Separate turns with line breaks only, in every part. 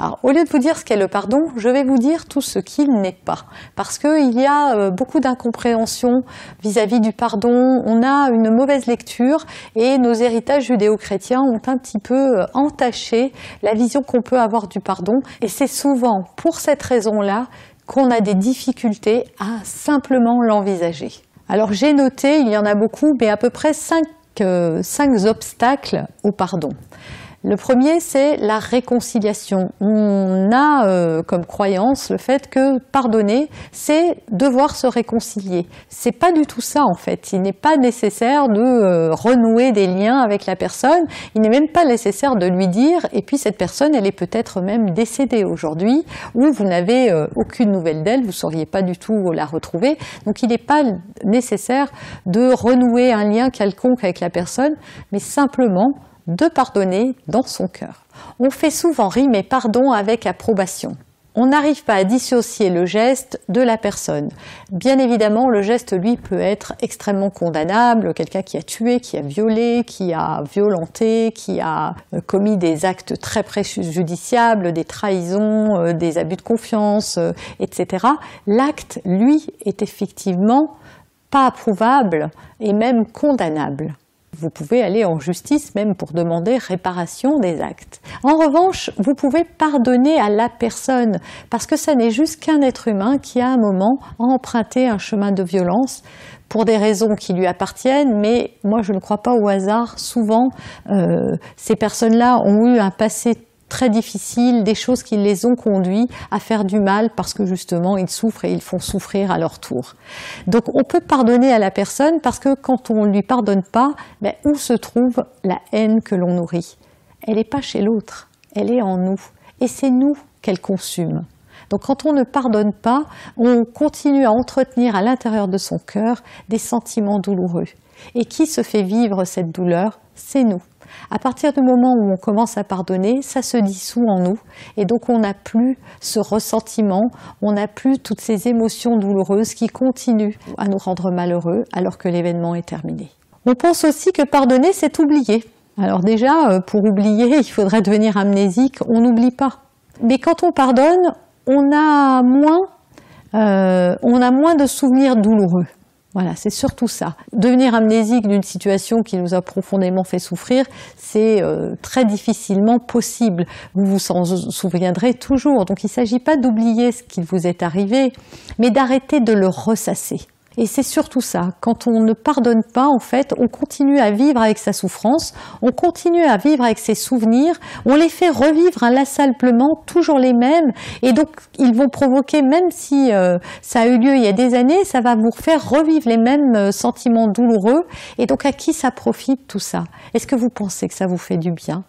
Alors, au lieu de vous dire ce qu'est le pardon, je vais vous dire tout ce qu'il n'est pas. Parce qu'il y a euh, beaucoup d'incompréhension vis-à-vis du pardon. On a une mauvaise lecture et nos héritages judéo-chrétiens ont un petit peu euh, entaché la vision qu'on peut avoir du pardon. Et c'est souvent pour cette raison-là qu'on a des difficultés à simplement l'envisager. Alors j'ai noté, il y en a beaucoup, mais à peu près cinq, euh, cinq obstacles au pardon. Le premier, c'est la réconciliation. On a euh, comme croyance le fait que pardonner, c'est devoir se réconcilier. C'est pas du tout ça en fait. Il n'est pas nécessaire de euh, renouer des liens avec la personne. Il n'est même pas nécessaire de lui dire. Et puis cette personne, elle est peut-être même décédée aujourd'hui, ou vous n'avez euh, aucune nouvelle d'elle. Vous sauriez pas du tout la retrouver. Donc il n'est pas nécessaire de renouer un lien quelconque avec la personne, mais simplement de pardonner dans son cœur. On fait souvent rimer pardon avec approbation. On n'arrive pas à dissocier le geste de la personne. Bien évidemment, le geste, lui, peut être extrêmement condamnable. Quelqu'un qui a tué, qui a violé, qui a violenté, qui a euh, commis des actes très préjudiciables, des trahisons, euh, des abus de confiance, euh, etc. L'acte, lui, est effectivement pas approuvable et même condamnable. Vous pouvez aller en justice même pour demander réparation des actes. En revanche, vous pouvez pardonner à la personne parce que ça n'est juste qu'un être humain qui à un moment a emprunté un chemin de violence pour des raisons qui lui appartiennent, mais moi je ne crois pas au hasard. Souvent, euh, ces personnes-là ont eu un passé très difficiles, des choses qui les ont conduits à faire du mal parce que justement ils souffrent et ils font souffrir à leur tour. Donc on peut pardonner à la personne parce que quand on ne lui pardonne pas, ben, où se trouve la haine que l'on nourrit? Elle n'est pas chez l'autre, elle est en nous. Et c'est nous qu'elle consume. Donc quand on ne pardonne pas, on continue à entretenir à l'intérieur de son cœur des sentiments douloureux. Et qui se fait vivre cette douleur? C'est nous. À partir du moment où on commence à pardonner, ça se dissout en nous et donc on n'a plus ce ressentiment, on n'a plus toutes ces émotions douloureuses qui continuent à nous rendre malheureux alors que l'événement est terminé. On pense aussi que pardonner, c'est oublier. Alors déjà, euh, pour oublier, il faudrait devenir amnésique, on n'oublie pas. Mais quand on pardonne, on a moins, euh, on a moins de souvenirs douloureux. Voilà, c'est surtout ça. Devenir amnésique d'une situation qui nous a profondément fait souffrir, c'est euh, très difficilement possible. Vous vous en souviendrez toujours. Donc il ne s'agit pas d'oublier ce qui vous est arrivé, mais d'arrêter de le ressasser. Et c'est surtout ça. Quand on ne pardonne pas, en fait, on continue à vivre avec sa souffrance, on continue à vivre avec ses souvenirs, on les fait revivre inlassablement, toujours les mêmes, et donc ils vont provoquer, même si euh, ça a eu lieu il y a des années, ça va vous faire revivre les mêmes euh, sentiments douloureux. Et donc à qui ça profite tout ça? Est-ce que vous pensez que ça vous fait du bien?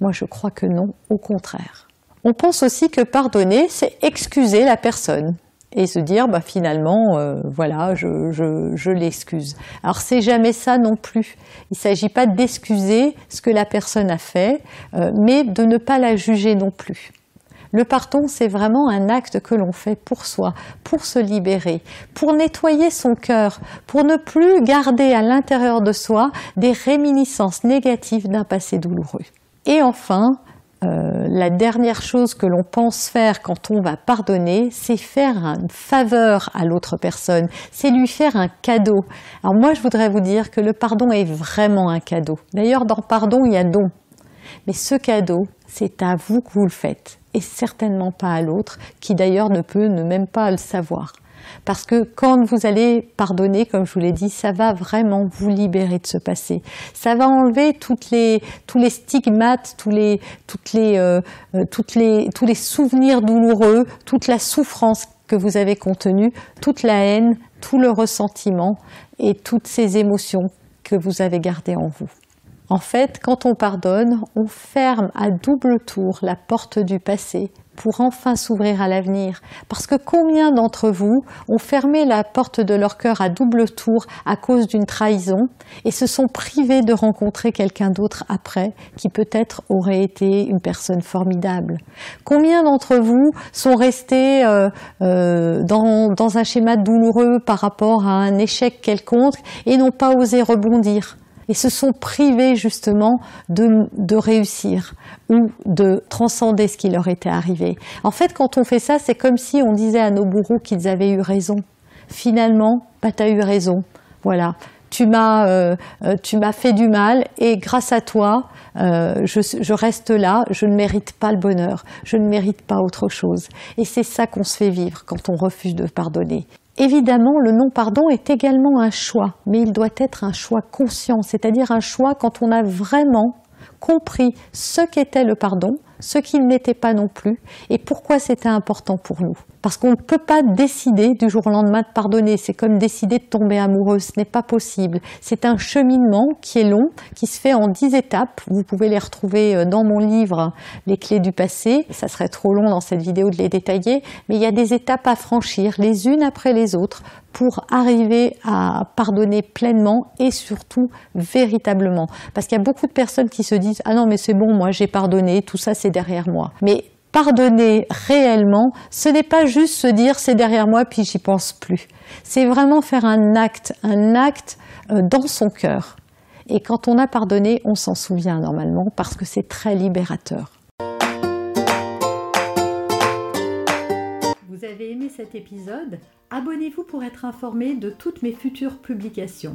Moi, je crois que non, au contraire. On pense aussi que pardonner, c'est excuser la personne et se dire bah, finalement euh, voilà je, je, je l'excuse. Alors c'est jamais ça non plus. Il ne s'agit pas d'excuser ce que la personne a fait, euh, mais de ne pas la juger non plus. Le pardon, c'est vraiment un acte que l'on fait pour soi, pour se libérer, pour nettoyer son cœur, pour ne plus garder à l'intérieur de soi des réminiscences négatives d'un passé douloureux. Et enfin, euh, la dernière chose que l'on pense faire quand on va pardonner, c'est faire une faveur à l'autre personne, c'est lui faire un cadeau. Alors moi, je voudrais vous dire que le pardon est vraiment un cadeau. D'ailleurs, dans pardon, il y a don. Mais ce cadeau, c'est à vous que vous le faites, et certainement pas à l'autre, qui d'ailleurs ne peut ne même pas le savoir. Parce que quand vous allez pardonner, comme je vous l'ai dit, ça va vraiment vous libérer de ce passé. Ça va enlever les, tous les stigmates, tous les, les, euh, euh, les, tous les souvenirs douloureux, toute la souffrance que vous avez contenue, toute la haine, tout le ressentiment et toutes ces émotions que vous avez gardées en vous. En fait, quand on pardonne, on ferme à double tour la porte du passé pour enfin s'ouvrir à l'avenir. Parce que combien d'entre vous ont fermé la porte de leur cœur à double tour à cause d'une trahison et se sont privés de rencontrer quelqu'un d'autre après qui peut-être aurait été une personne formidable? Combien d'entre vous sont restés euh, euh, dans, dans un schéma douloureux par rapport à un échec quelconque et n'ont pas osé rebondir? Et se sont privés justement de, réussir ou de transcender ce qui leur était arrivé. En fait, quand on fait ça, c'est comme si on disait à nos bourreaux qu'ils avaient eu raison. Finalement, bah, tu eu raison. Voilà. Tu m'as, euh, euh, tu m'as fait du mal et grâce à toi, euh, je, je, reste là, je ne mérite pas le bonheur, je ne mérite pas autre chose. Et c'est ça qu'on se fait vivre quand on refuse de pardonner. Évidemment, le non-pardon est également un choix, mais il doit être un choix conscient, c'est-à-dire un choix quand on a vraiment compris ce qu'était le pardon, ce qu'il n'était pas non plus, et pourquoi c'était important pour nous. Parce qu'on ne peut pas décider du jour au lendemain de pardonner. C'est comme décider de tomber amoureux. Ce n'est pas possible. C'est un cheminement qui est long, qui se fait en dix étapes. Vous pouvez les retrouver euh, dans mon livre Les clés du passé. Ça serait trop long dans cette vidéo de les détailler. Mais il y a des étapes à franchir, les unes après les autres, pour arriver à pardonner pleinement et surtout véritablement. Parce qu'il y a beaucoup de personnes qui se disent Ah non, mais c'est bon, moi j'ai pardonné, tout ça c'est derrière moi. Mais pardonner réellement, ce n'est pas juste se dire c'est derrière moi puis j'y pense plus. C'est vraiment faire un acte, un acte euh, dans son cœur. Et quand on a pardonné, on s'en souvient normalement parce que c'est très libérateur.
Vous avez aimé cet épisode? Abonnez-vous pour être informé de toutes mes futures publications.